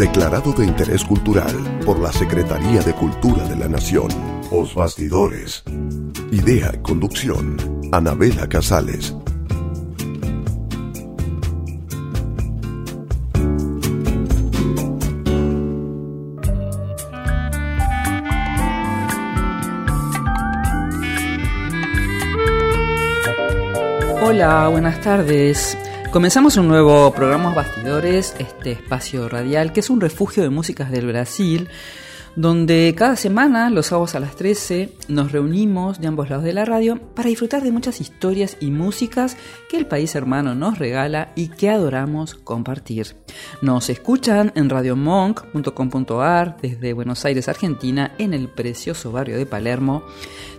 Declarado de interés cultural por la Secretaría de Cultura de la Nación. Os Bastidores. Idea conducción. Anabela Casales. Hola, buenas tardes. Comenzamos un nuevo programa Bastidores, este espacio radial que es un refugio de músicas del Brasil, donde cada semana, los sábados a las 13, nos reunimos de ambos lados de la radio para disfrutar de muchas historias y músicas que el país hermano nos regala y que adoramos compartir. Nos escuchan en radiomonk.com.ar desde Buenos Aires, Argentina, en el precioso barrio de Palermo.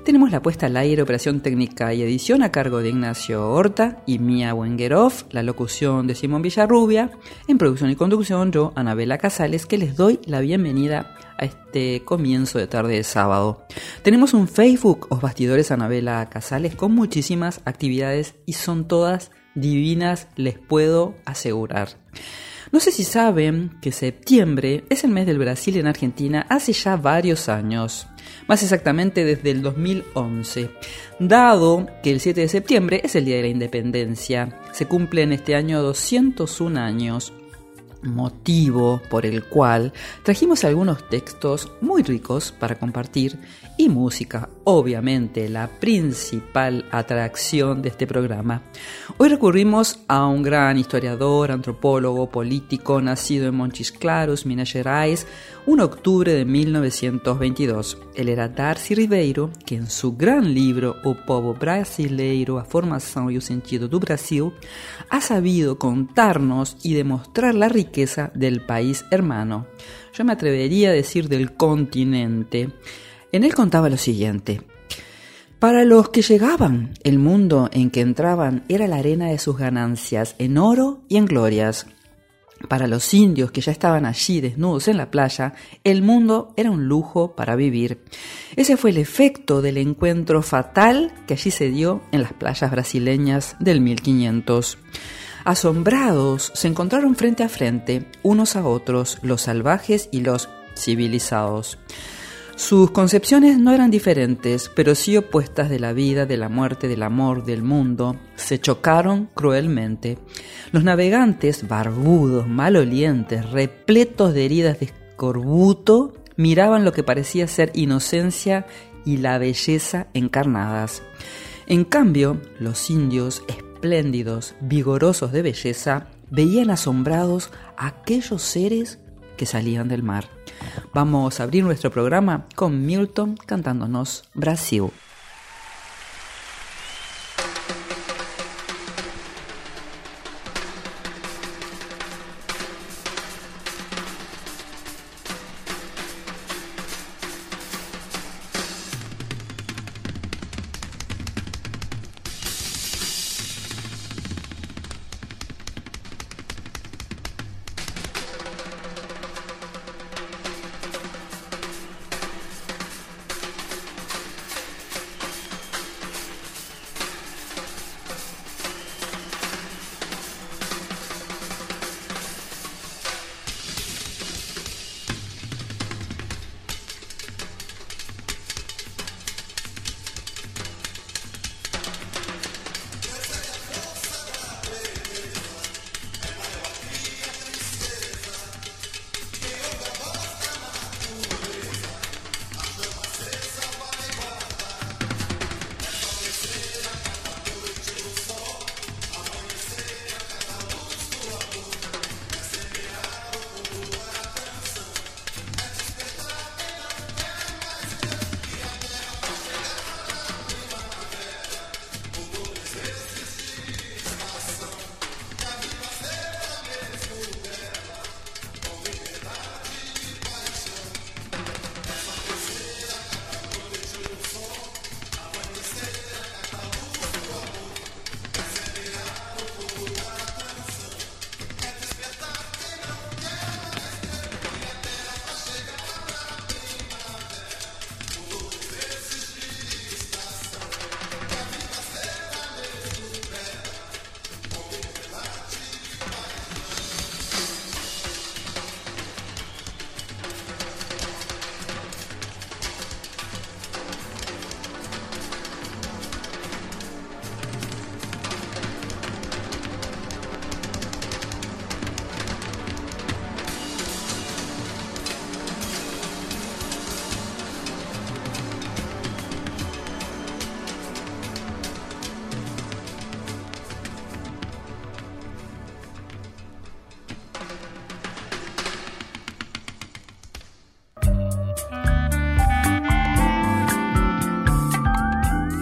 Tenemos la puesta al aire, operación técnica y edición a cargo de Ignacio Horta y Mia Wengeroff, la locución de Simón Villarrubia, en producción y conducción yo, Anabela Casales, que les doy la bienvenida a este comienzo de tarde de sábado. Tenemos un Facebook, Os Bastidores Anabela Casales, con muchísimas actividades y son todas divinas, les puedo asegurar. No sé si saben que septiembre es el mes del Brasil en Argentina hace ya varios años, más exactamente desde el 2011, dado que el 7 de septiembre es el Día de la Independencia. Se cumplen este año 201 años, motivo por el cual trajimos algunos textos muy ricos para compartir y música, obviamente la principal atracción de este programa. Hoy recurrimos a un gran historiador, antropólogo, político, nacido en Montes Claros, Minas Gerais, un octubre de 1922. Él era Darcy Ribeiro, que en su gran libro O Povo Brasileiro, a Formação e o Sentido do Brasil, ha sabido contarnos y demostrar la riqueza del país hermano. Yo me atrevería a decir del continente. En él contaba lo siguiente. Para los que llegaban, el mundo en que entraban era la arena de sus ganancias en oro y en glorias. Para los indios que ya estaban allí desnudos en la playa, el mundo era un lujo para vivir. Ese fue el efecto del encuentro fatal que allí se dio en las playas brasileñas del 1500. Asombrados, se encontraron frente a frente, unos a otros, los salvajes y los civilizados. Sus concepciones no eran diferentes, pero sí opuestas de la vida, de la muerte, del amor, del mundo. Se chocaron cruelmente. Los navegantes, barbudos, malolientes, repletos de heridas de escorbuto, miraban lo que parecía ser inocencia y la belleza encarnadas. En cambio, los indios, espléndidos, vigorosos de belleza, veían asombrados aquellos seres que salían del mar. Vamos a abrir nuestro programa con Milton cantándonos Brasil.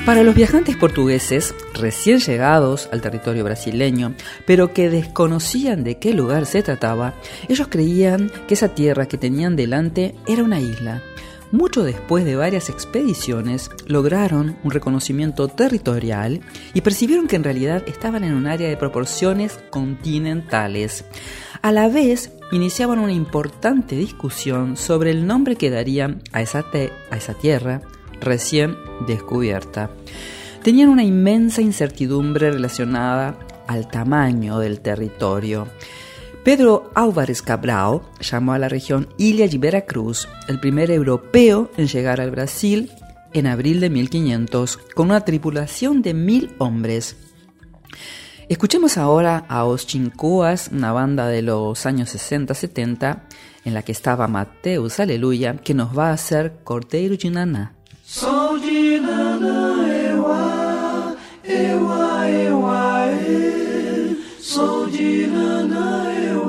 Para los viajantes portugueses, recién llegados al territorio brasileño, pero que desconocían de qué lugar se trataba, ellos creían que esa tierra que tenían delante era una isla. Mucho después de varias expediciones, lograron un reconocimiento territorial y percibieron que en realidad estaban en un área de proporciones continentales. A la vez, iniciaban una importante discusión sobre el nombre que darían a esa, a esa tierra, recién descubierta. Tenían una inmensa incertidumbre relacionada al tamaño del territorio. Pedro Álvarez Cabral llamó a la región Ilha de Veracruz el primer europeo en llegar al Brasil en abril de 1500 con una tripulación de mil hombres. Escuchemos ahora a Os Chincoas, una banda de los años 60-70 en la que estaba Mateus Aleluya, que nos va a hacer Corteiro de Sou de Nanaewa.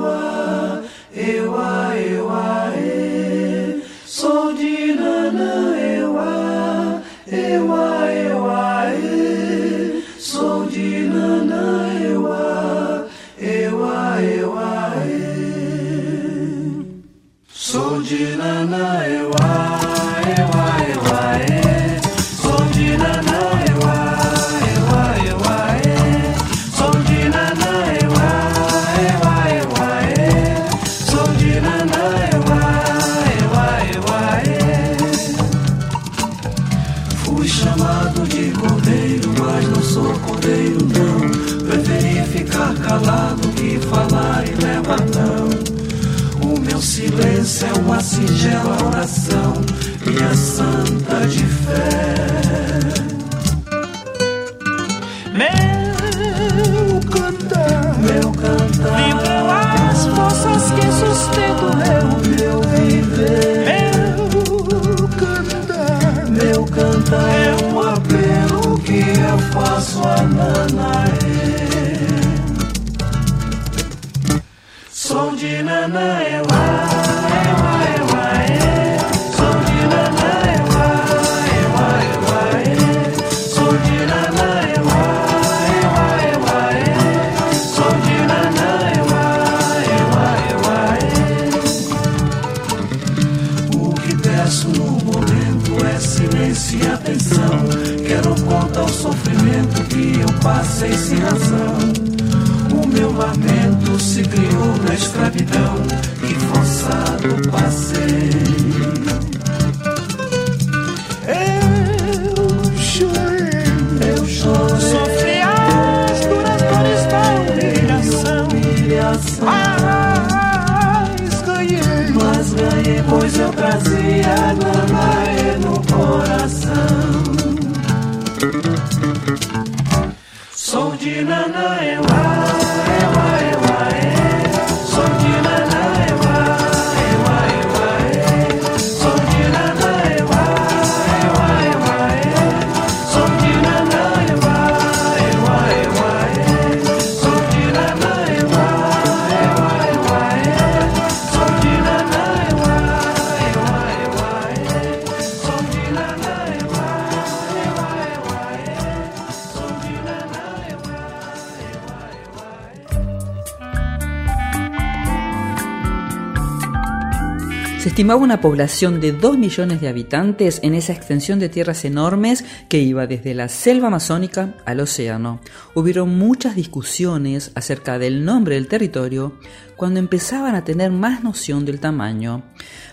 Mas ganhei, mas ganhei, pois eu trazia Nanaê no coração. Sou de Nanaewa, estimaba una población de 2 millones de habitantes en esa extensión de tierras enormes que iba desde la selva amazónica al océano. Hubieron muchas discusiones acerca del nombre del territorio cuando empezaban a tener más noción del tamaño.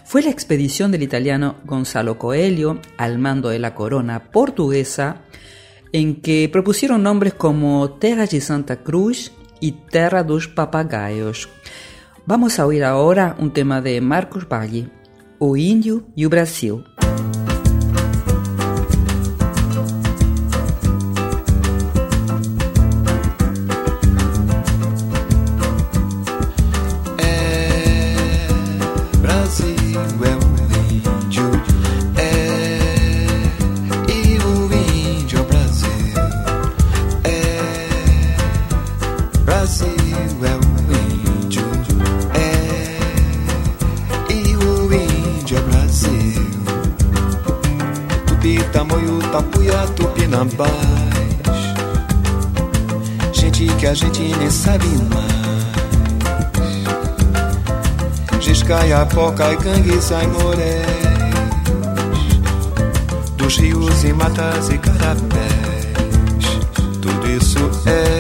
Fue la expedición del italiano Gonzalo Coelho al mando de la corona portuguesa en que propusieron nombres como Terra de Santa Cruz y Terra dos Papagaios. Vamos a oír ahora un tema de Marcos Valle, O Índio e o Brasil. Tupi tamoio tapuia tupi Tupinambás. Gente que a gente nem sabe mais. Giscaiapoca e Canguiça e Moréis. Dos rios e matas e carapés. Tudo isso é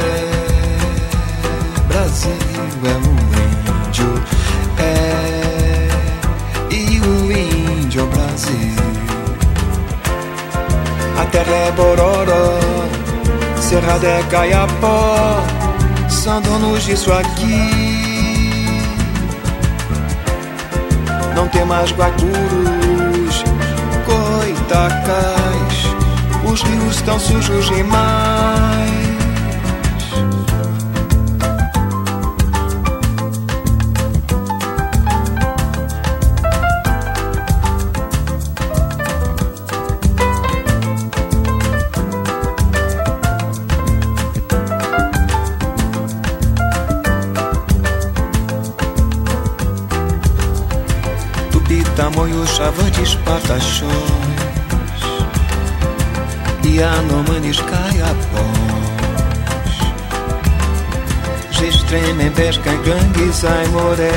terra é Bororó, Cerrada é Caiapó, são donos disso aqui. Não tem mais guacurus, coitacais, os rios estão sujos demais. Tamoios, chavantes, E anomanes, caiapós Gestremembés, cangangues, aimorés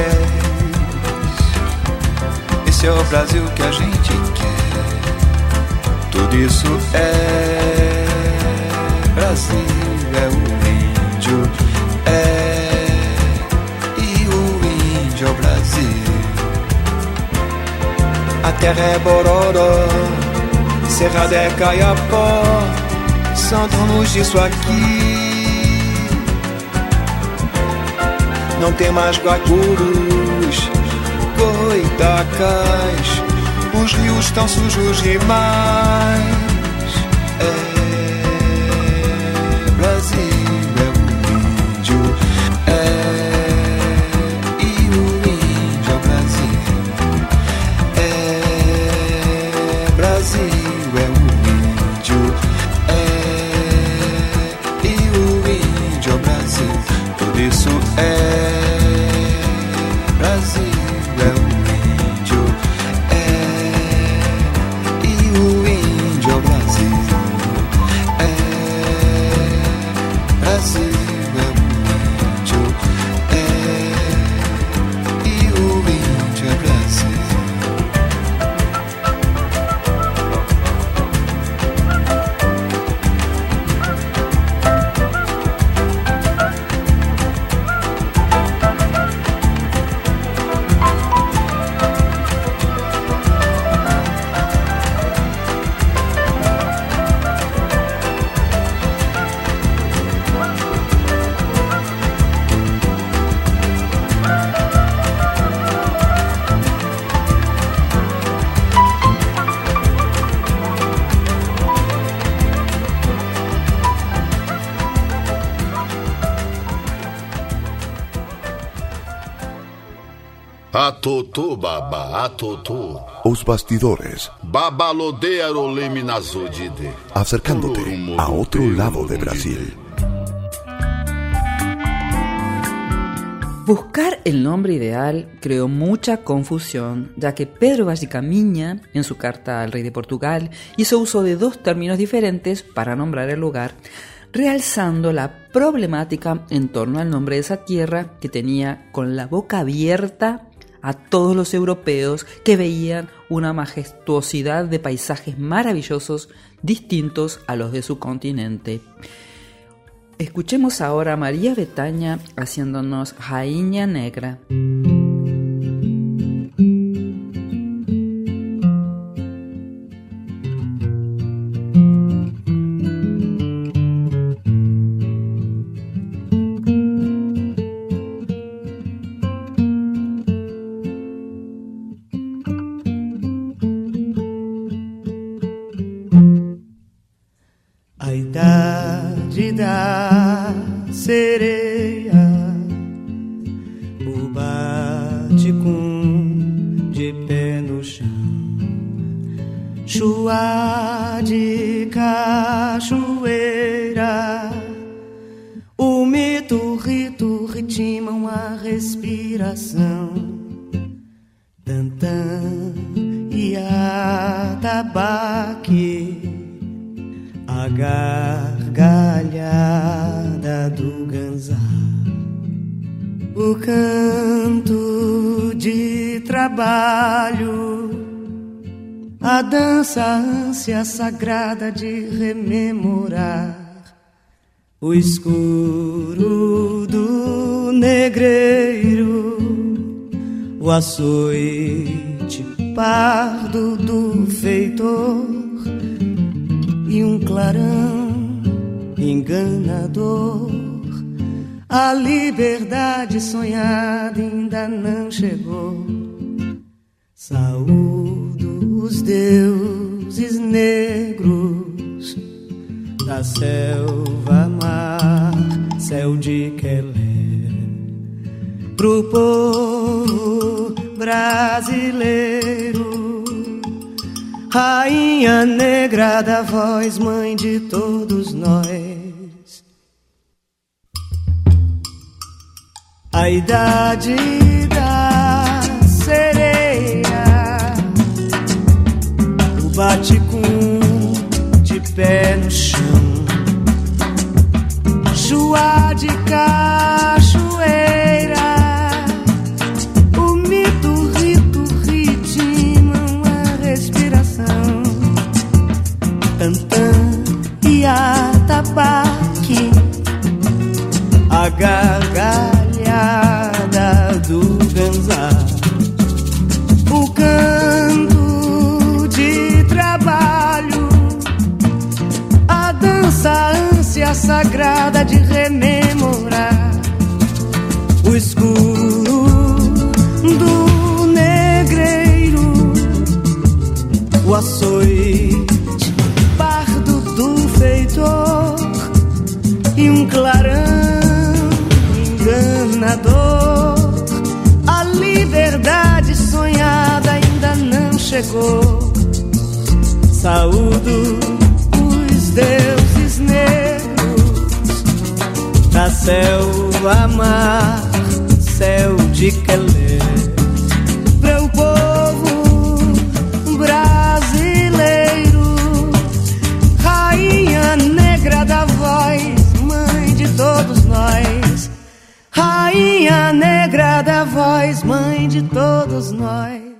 Esse é o Brasil que a gente quer Tudo isso é Brasil, é o índio a terra é Bororó, Cerrada é Caiapó, donos disso aqui. Não tem mais guacurus, coitacais, os rios estão sujos demais. É Atoto baba. Os bastidores, acercándote a otro lado de Brasil. Buscar el nombre ideal creó mucha confusión, ya que Pedro Vallecamiña, en su carta al rey de Portugal, hizo uso de dos términos diferentes para nombrar el lugar, realzando la problemática en torno al nombre de esa tierra que tenía con la boca abierta a todos los europeos que veían una majestuosidad de paisajes maravillosos distintos a los de su continente. Escuchemos ahora a María Betaña haciéndonos Jaíña Negra. Ânsia sagrada de rememorar o escuro do negreiro, o açoite pardo do feitor e um clarão enganador. A liberdade sonhada ainda não chegou. Saúdo os deuses negros da selva mar, céu de Quelé, pro povo brasileiro Rainha negra da voz, mãe de todos nós. A idade da sereia, Vaticum de pé no chão. Joá de cachoeira, o mito, rito, ritmo a respiração. Tantã e atabaque, a gargalhada do ganzar. O can. A dança, a ânsia sagrada de rememorar o escuro do negreiro, o açoite e um clarão enganador. A liberdade sonhada ainda não chegou. Saúdo os deuses da selva mar, céu de Quelé. Meu povo brasileiro, rainha negra da voz todos nós. Rainha negra da voz, mãe de todos nós.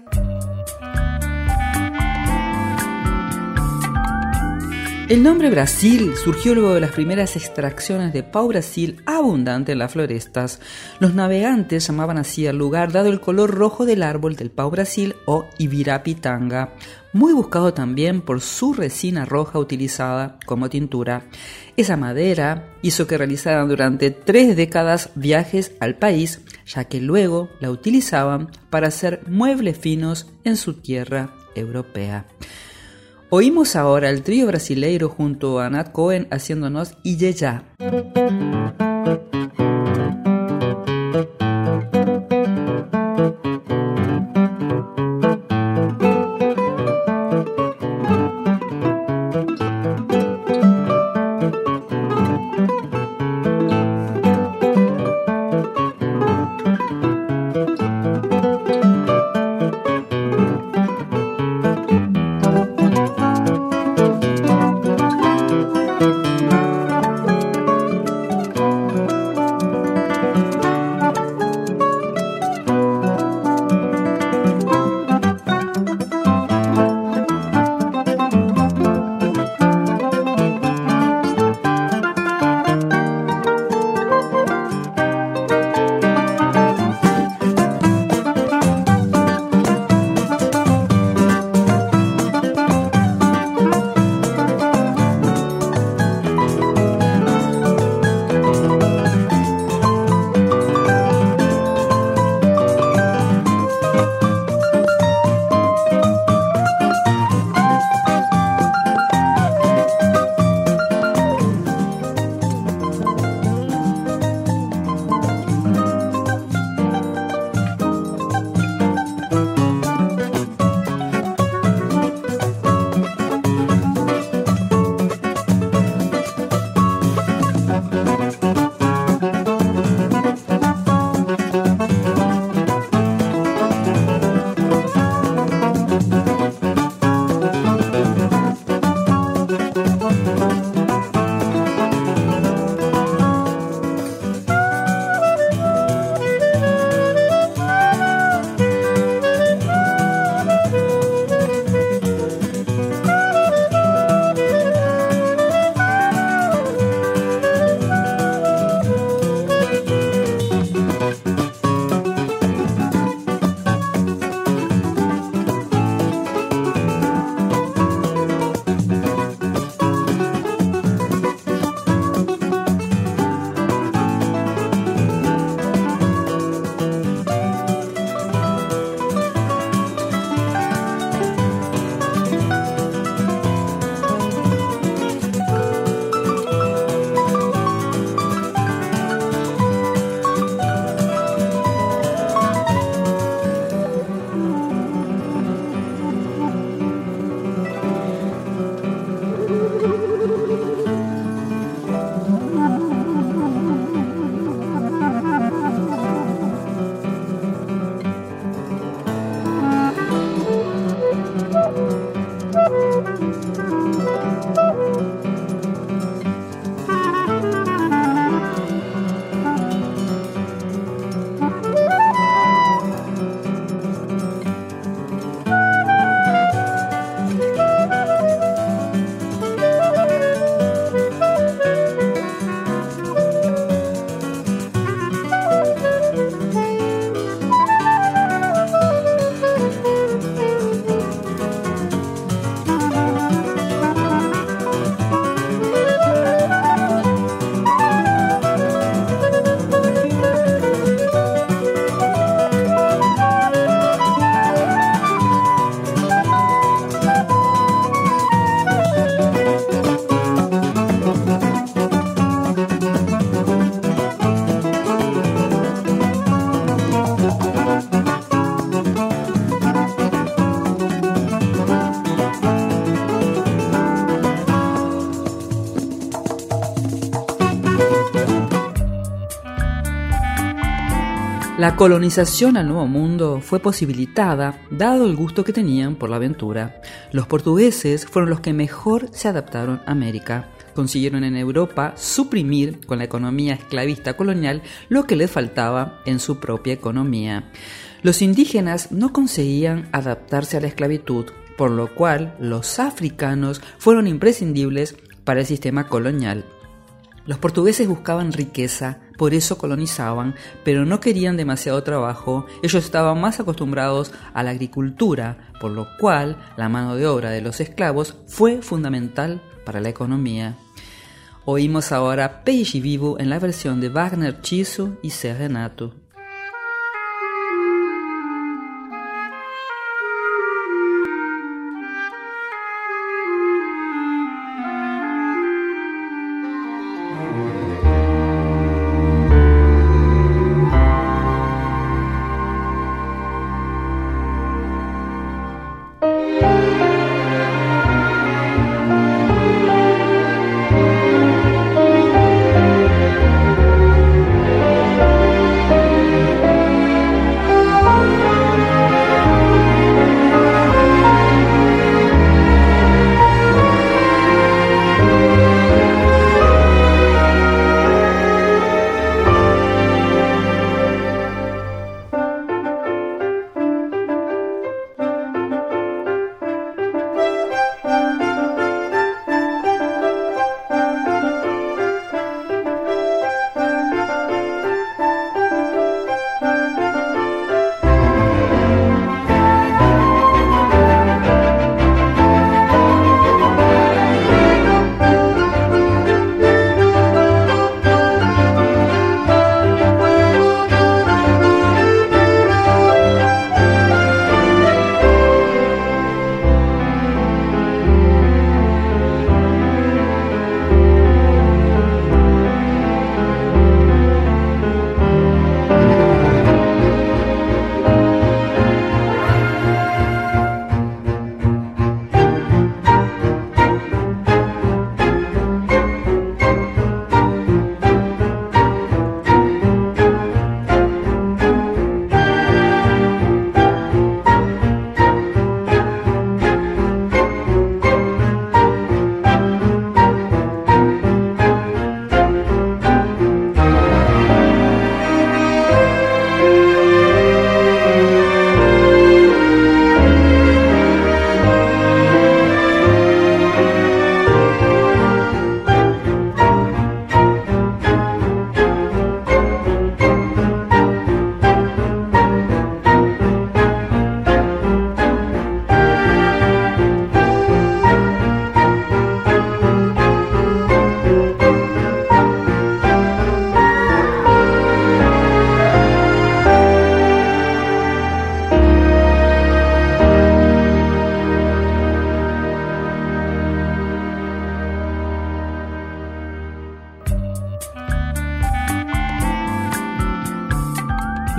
El nombre Brasil surgió luego de las primeras extracciones de pau Brasil abundante en las florestas. Los navegantes llamaban así al lugar dado el color rojo del árbol del pau Brasil o Ibirapitanga, muy buscado también por su resina roja utilizada como tintura. Esa madera hizo que realizaran durante tres décadas viajes al país, ya que luego la utilizaban para hacer muebles finos en su tierra europea. Oímos ahora el trío brasileiro junto a Nat Cohen haciéndonos Iyeya. La colonización al Nuevo Mundo fue posibilitada dado el gusto que tenían por la aventura. Los portugueses fueron los que mejor se adaptaron a América. Consiguieron en Europa suprimir con la economía esclavista colonial lo que les faltaba en su propia economía. Los indígenas no conseguían adaptarse a la esclavitud, por lo cual los africanos fueron imprescindibles para el sistema colonial. Los portugueses buscaban riqueza, por eso colonizaban, pero no querían demasiado trabajo, ellos estaban más acostumbrados a la agricultura, por lo cual la mano de obra de los esclavos fue fundamental para la economía. Oímos ahora Peixe Vivo en la versión de Wagner Chiso y Serenato.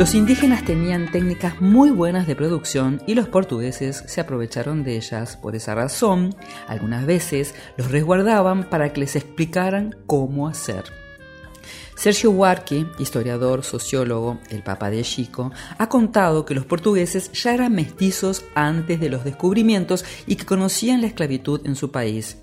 Los indígenas tenían técnicas muy buenas de producción y los portugueses se aprovecharon de ellas. Por esa razón, algunas veces los resguardaban para que les explicaran cómo hacer. Sergio Huarque, historiador, sociólogo, el Papa de Chico, ha contado que los portugueses ya eran mestizos antes de los descubrimientos y que conocían la esclavitud en su país.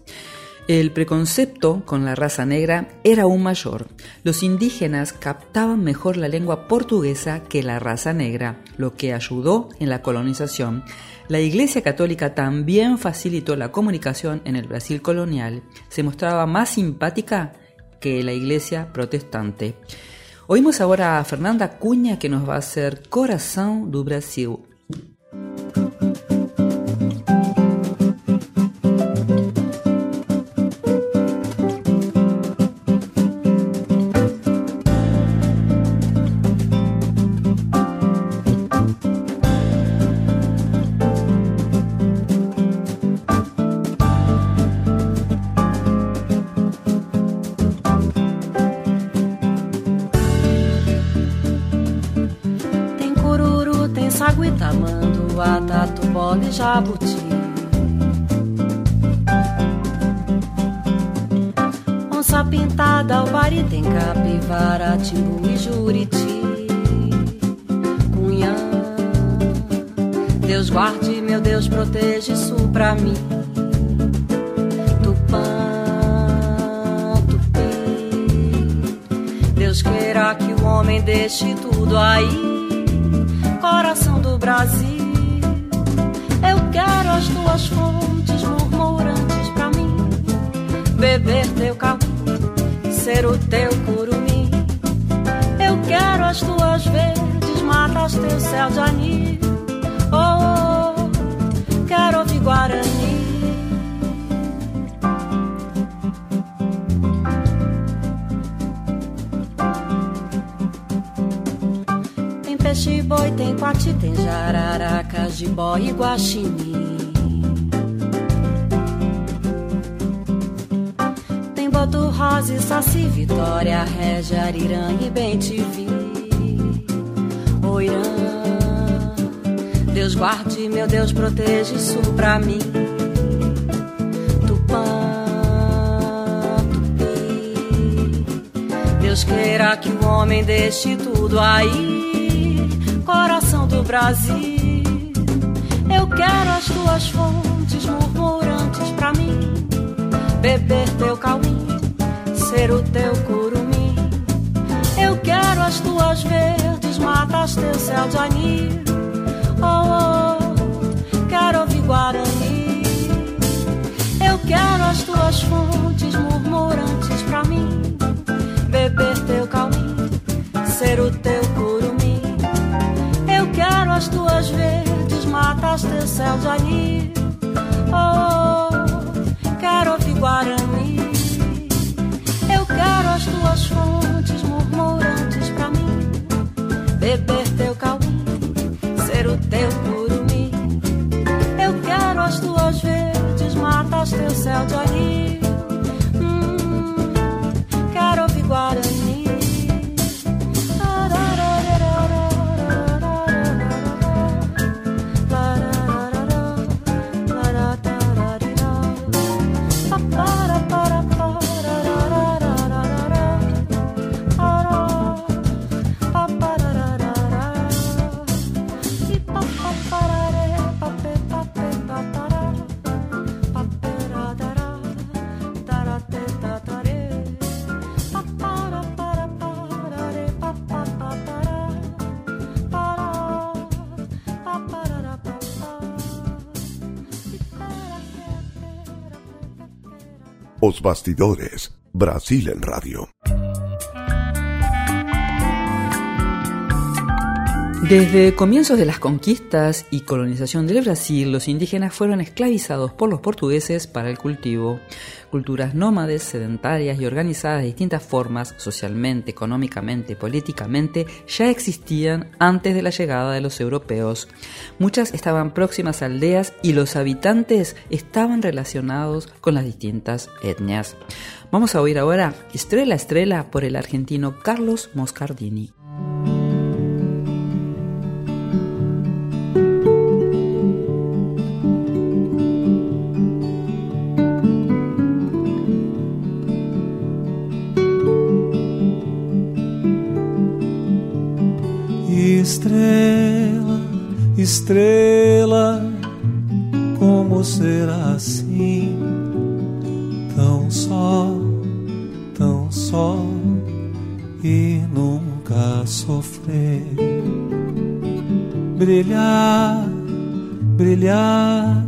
El preconcepto con la raza negra era aún mayor. Los indígenas captaban mejor la lengua portuguesa que la raza negra, lo que ayudó en la colonización. La Iglesia Católica también facilitó la comunicación en el Brasil colonial. Se mostraba más simpática que la Iglesia protestante. Oímos ahora a Fernanda Cuña que nos va a hacer Corazón do Brasil. Guarde, meu Deus proteja isso pra mim. Tupã, tupi. Deus queira que o homem deixe tudo aí. Coração do Brasil, eu quero as tuas fontes murmurantes pra mim. Beber teu cauim, ser o teu curumim. Eu quero as tuas verdes matas, teu céu de anil. Oh, quero ouvir Guarani. Eu quero as tuas fontes murmurantes pra mim. Beber teu cauim, ser o teu curumim. Eu quero as tuas verdes matas, teu céu de anil. Oh, oh, quero ouvir Guarani. Eu quero as tuas fontes murmurantes pra mim. Beber 靠在你。Os Bastidores, Brasil en Radio. Desde comienzos de las conquistas y colonización del Brasil, los indígenas fueron esclavizados por los portugueses para el cultivo. Culturas nómades, sedentarias y organizadas de distintas formas, socialmente, económicamente, políticamente, ya existían antes de la llegada de los europeos. Muchas estaban próximas a aldeas y los habitantes estaban relacionados con las distintas etnias. Vamos a oír ahora Estrella Estrella por el argentino Carlos Moscardini. Estrela, estrela, como será assim? Tão só, tão só e nunca sofrer. Brilhar, brilhar,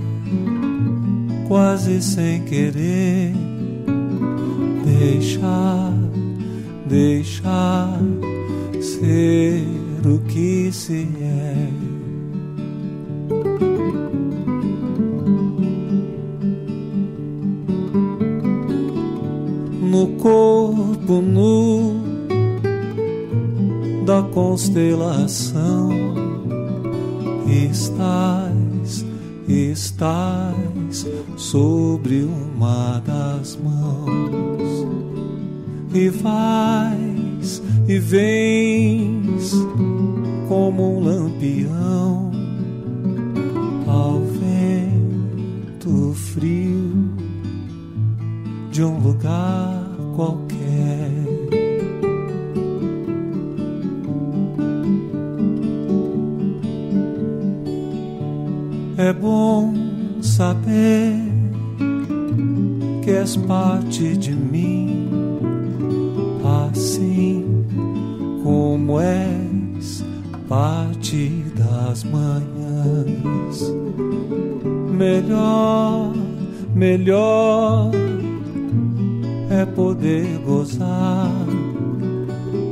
quase sem querer. Deixar, deixar ser o que se é. No corpo nu da constelação estás, estás sobre uma das mãos e vais e vens como um lampião ao vento frio de um lugar qualquer. É bom saber que és parte de mim, como és parte das manhãs. Melhor, melhor é poder gozar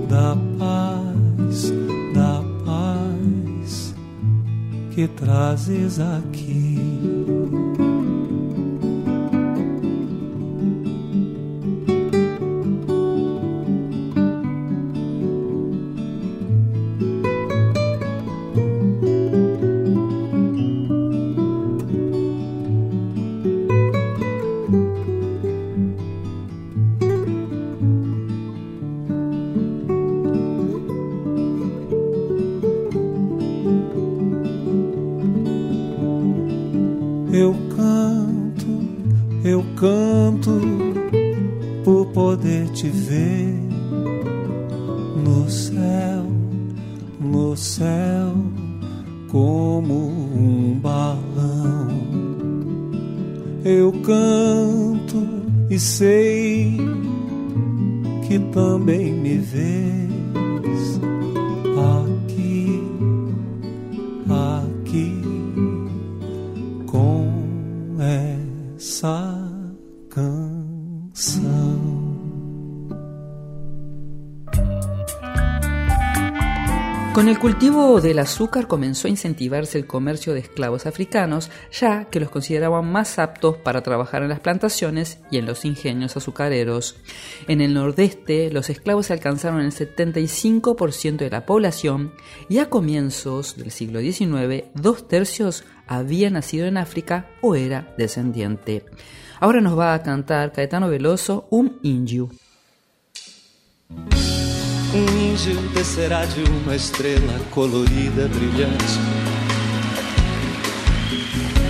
da paz, da paz que trazes aqui. sacão. Del azúcar comenzó a incentivarse el comercio de esclavos africanos, ya que los consideraban más aptos para trabajar en las plantaciones y en los ingenios azucareros. En el nordeste, los esclavos alcanzaron el 75% de la población y a comienzos del siglo XIX, dos tercios había nacido en África o era descendiente. Ahora nos va a cantar Caetano Veloso un Inju. Um índio descerá de uma estrela colorida, brilhante.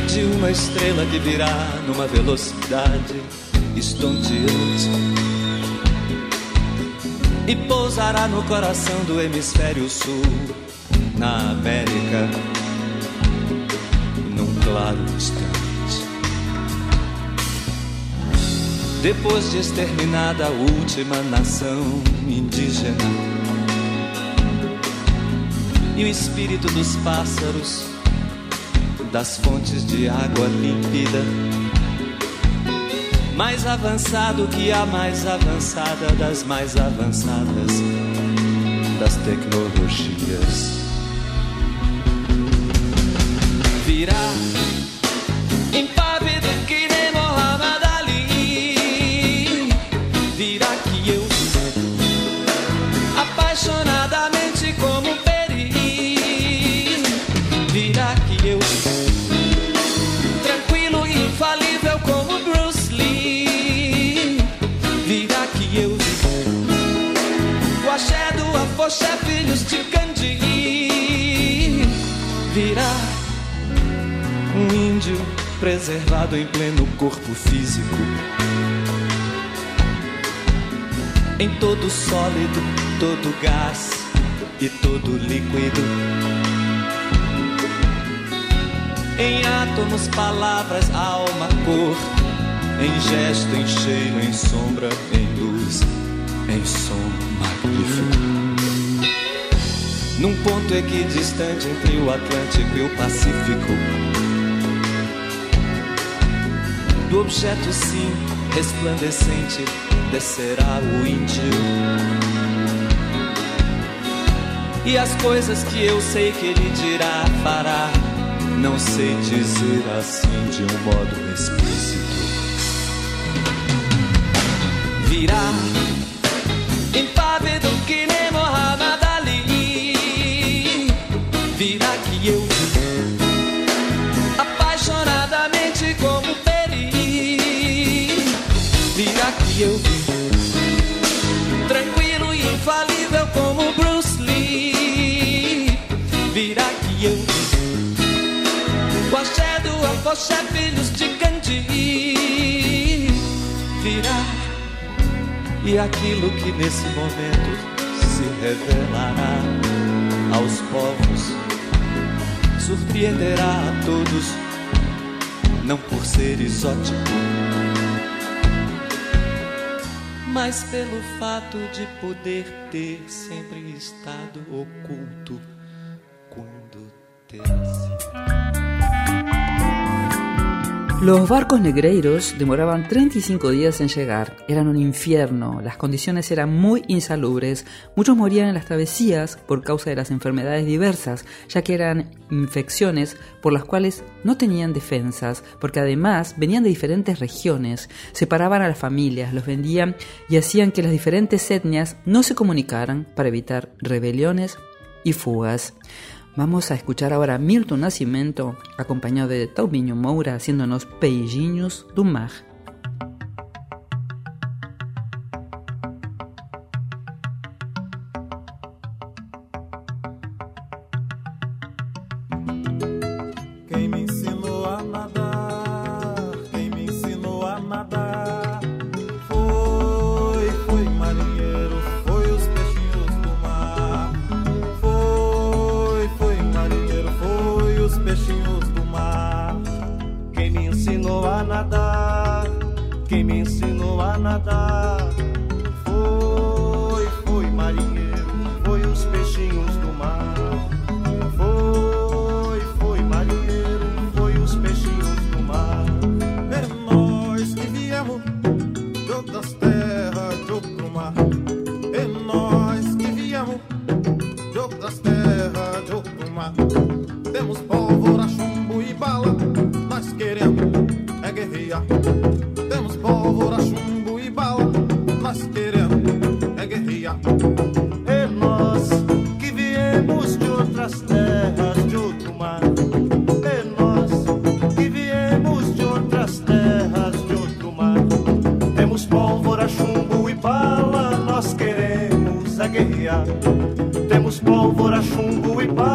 De uma estrela que virá numa velocidade estonteante. E pousará no coração do hemisfério sul, na América, num claro instante. Depois de exterminada a última nação indígena e o espírito dos pássaros, das fontes de água límpida, mais avançado que a mais avançada das mais avançadas das tecnologias. Virá Poxa, filhos de Candi virá um índio preservado em pleno corpo físico. Em todo sólido, todo gás e todo líquido. Em átomos, palavras, alma, cor. Em gesto, em cheiro, em sombra, em luz, em som num ponto equidistante entre o Atlântico e o Pacífico. Do objeto sim resplandecente descerá o índio. E as coisas que eu sei que ele dirá, fará, não sei dizer assim de um modo explícito. Virá afoxé filhos de Gandhi virá. E aquilo que nesse momento se revelará aos povos surpreenderá a todos não por ser exótico, mas pelo fato de poder ter sempre estado oculto Los barcos negreiros demoraban 35 días en llegar, eran un infierno, las condiciones eran muy insalubres, muchos morían en las travesías por causa de las enfermedades diversas, ya que eran infecciones por las cuales no tenían defensas, porque además venían de diferentes regiones, separaban a las familias, los vendían y hacían que las diferentes etnias no se comunicaran para evitar rebeliones y fugas. Vamos a escuchar ahora Milton Nascimento, acompañado de Taubinho Moura, haciéndonos Beijinhos do Mar. guerrear. Temos pólvora, chumbo e pá.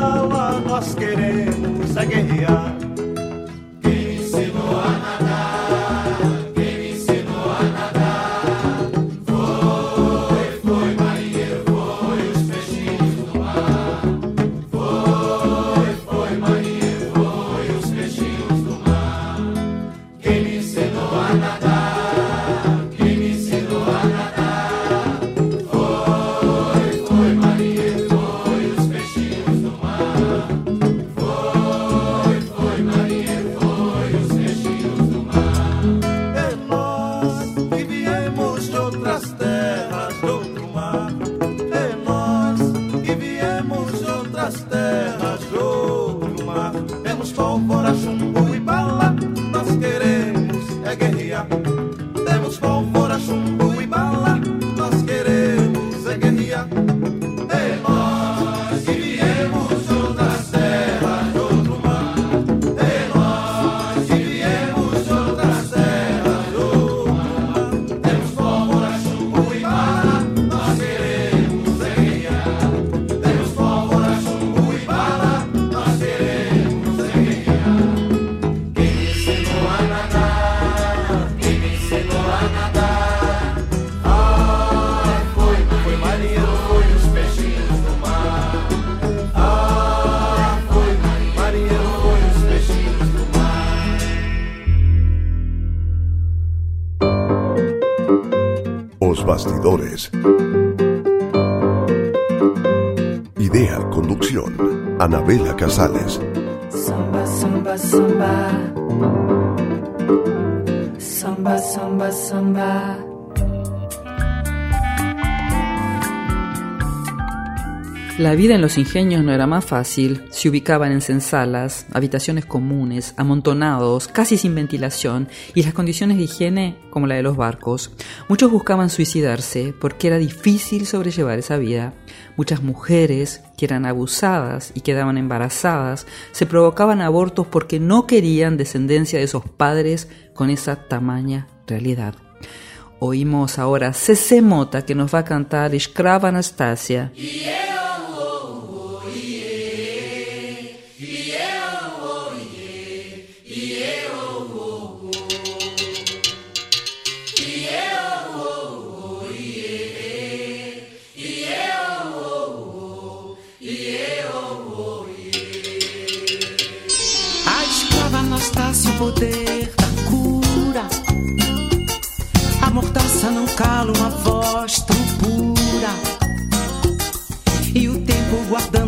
Idea, conducción, Anabela Casales. Samba, samba, samba. Samba, samba, samba. La vida en los ingenios no era más fácil, se ubicaban en sensalas, habitaciones comunes, amontonados, casi sin ventilación, y las condiciones de higiene como la de los barcos. Muchos buscaban suicidarse porque era difícil sobrellevar esa vida. Muchas mujeres, que eran abusadas y quedaban embarazadas, se provocaban abortos porque no querían descendencia de esos padres con esa tamaña realidad. Oímos ahora Cece Mota que nos va a cantar Escrava Anastasia.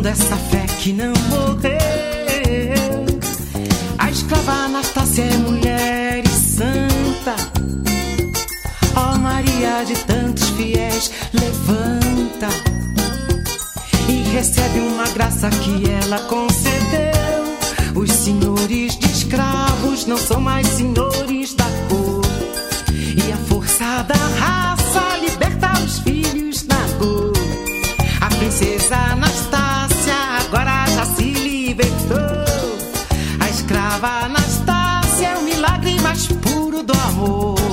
Guardando essa fé que não morreu. A escrava Anastácia é mulher e santa. Ó oh, Maria de tantos fiéis, levanta e recebe uma graça que ela concedeu. Os senhores de escravos não são mais senhores Anastácia é o milagre mais puro do amor.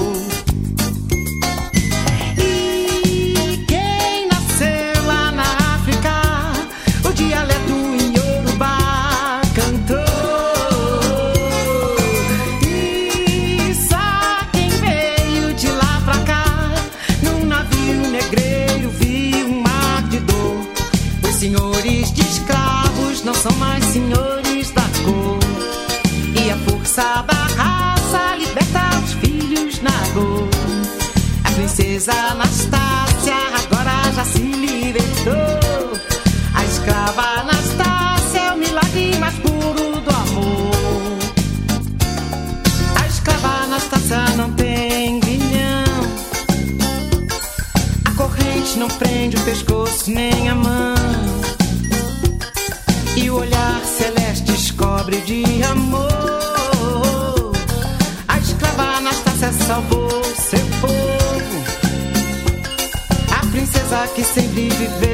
Que sempre viveu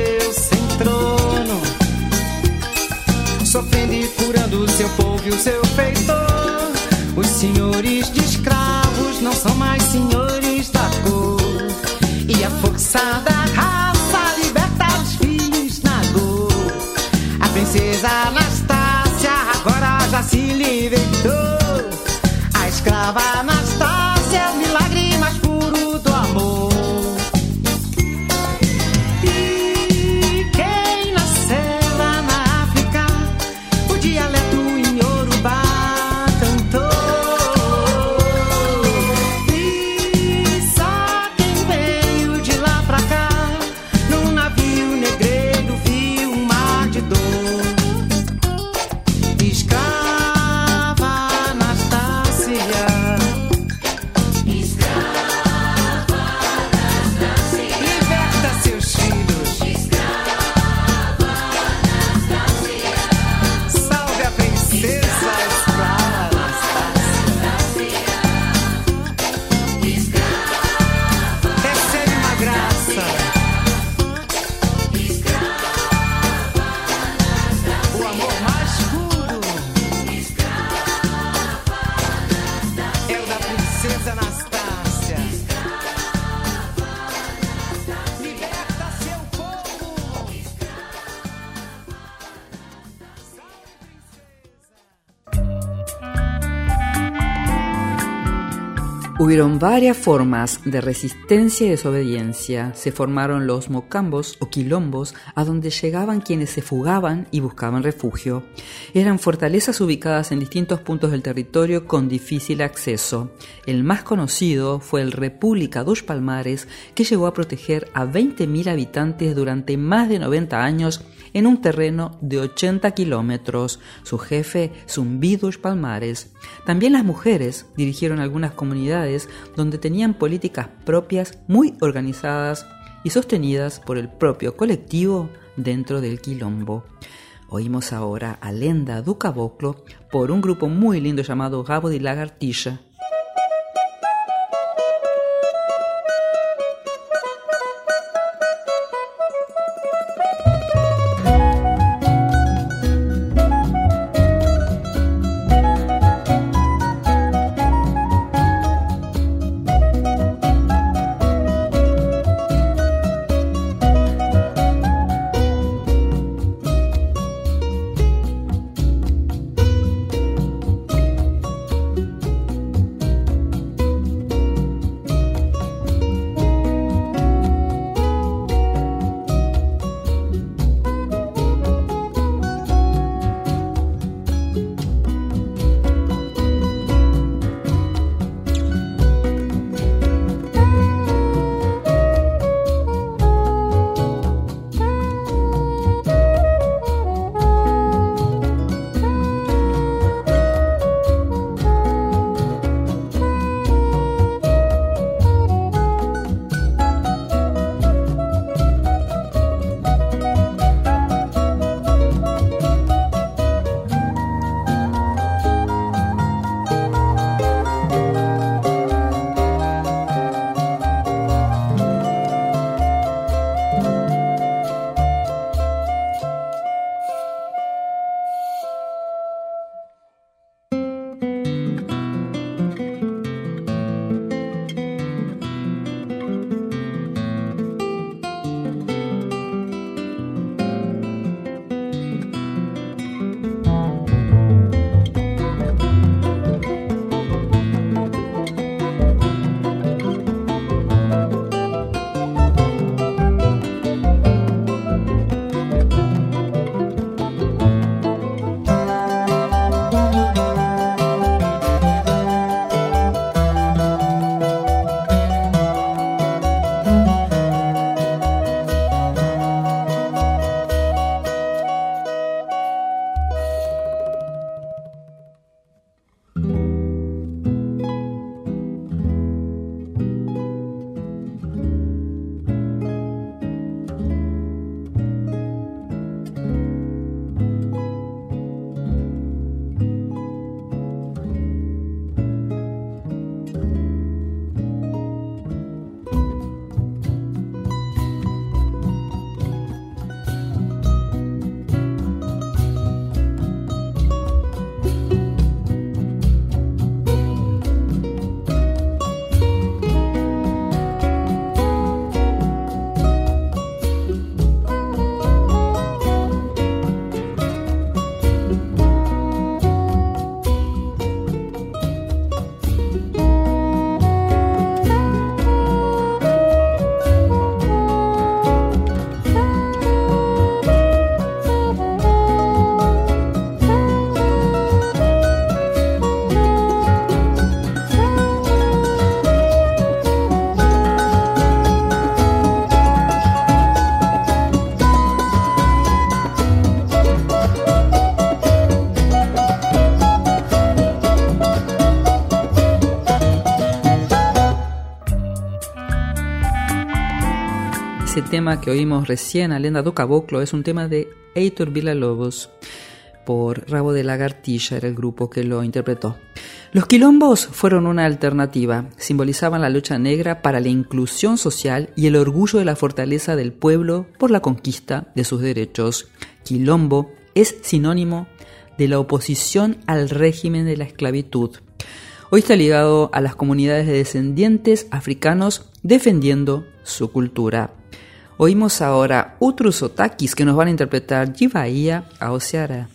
Hubieron varias formas de resistencia y desobediencia. Se formaron los mocambos o quilombos, a donde llegaban quienes se fugaban y buscaban refugio. Eran fortalezas ubicadas en distintos puntos del territorio con difícil acceso. El más conocido fue el República dos Palmares, que llegó a proteger a 20.000 habitantes durante más de 90 años en un terreno de 80 kilómetros. Su jefe, Zumbi dos Palmares. También las mujeres dirigieron algunas comunidades donde tenían políticas propias muy organizadas y sostenidas por el propio colectivo dentro del quilombo. Oímos ahora a Lenda do Caboclo por un grupo muy lindo llamado Gabo de Lagartilla. Que oímos recién, Alenda do Caboclo, es un tema de Heitor Villa-Lobos por Rabo de Lagartilla, era el grupo que lo interpretó. Los quilombos fueron una alternativa, simbolizaban la lucha negra para la inclusión social y el orgullo de la fortaleza del pueblo por la conquista de sus derechos. Quilombo es sinónimo de la oposición al régimen de la esclavitud. Hoy está ligado a las comunidades de descendientes africanos defendiendo su cultura. Oímos ahora otros otakis que nos van a interpretar Jivaía a Oceara.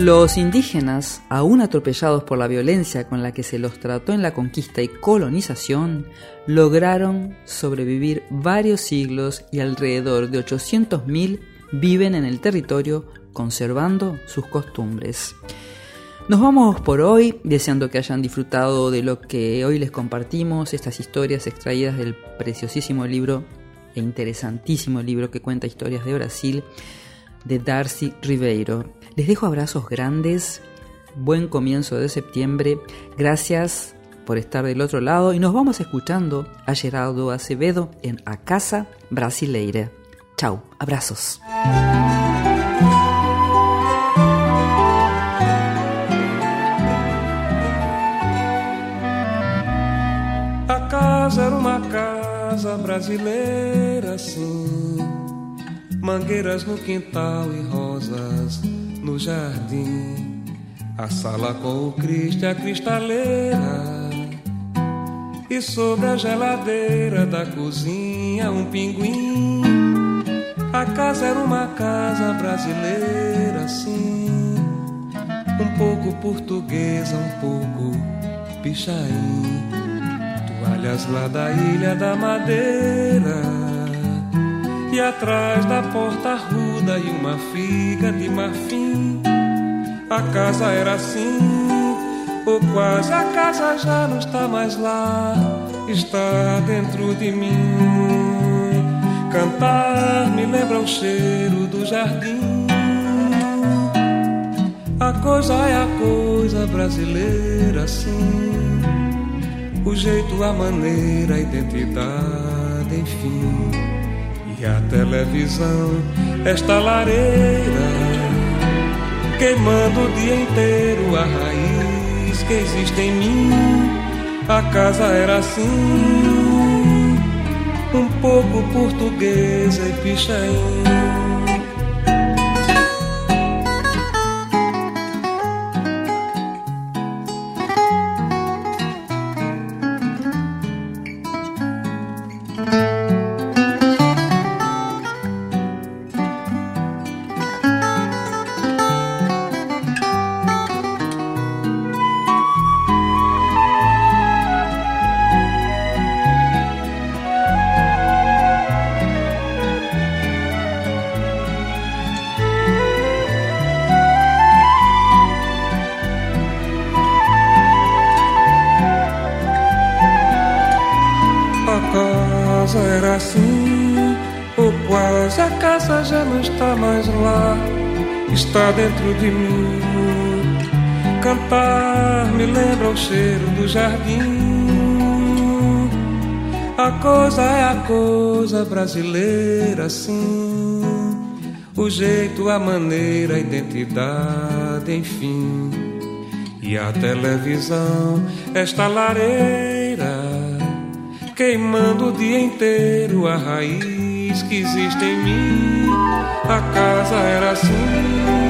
Los indígenas, aún atropellados por la violencia con la que se los trató en la conquista y colonización, lograron sobrevivir varios siglos y alrededor de 800.000 viven en el territorio conservando sus costumbres. Nos vamos por hoy, deseando que hayan disfrutado de lo que hoy les compartimos, estas historias extraídas del preciosísimo libro e interesantísimo libro que cuenta historias de Brasil de Darcy Ribeiro. Les dejo abrazos grandes, buen comienzo de septiembre, gracias por estar del otro lado y nos vamos escuchando a Gerardo Acevedo en A Casa Brasileira. Chau, abrazos. A casa era uma casa brasileira, sim. Mangueiras no quintal e rosas no jardim. A sala com o Cristo e a cristaleira. E sobre a geladeira da cozinha um pinguim. A casa era uma casa brasileira, sim. Um pouco portuguesa, um pouco pichain. Toalhas lá da ilha da madeira. E atrás da porta ruda e uma figa de marfim. A casa era assim, ou quase a casa já não está mais lá, está dentro de mim. Cantar me lembra o cheiro do jardim. A coisa é a coisa brasileira, sim. O jeito, a maneira, a identidade, enfim. E a televisão, esta lareira queimando o dia inteiro a raiz que existe em mim. A casa era assim, um pouco portuguesa e pichain. Dentro de mim. Cantar me lembra o cheiro do jardim. A coisa é a coisa brasileira, sim. O jeito, a maneira, a identidade, enfim. E a televisão, esta lareira, queimando o dia inteiro a raiz que existe em mim. A casa era assim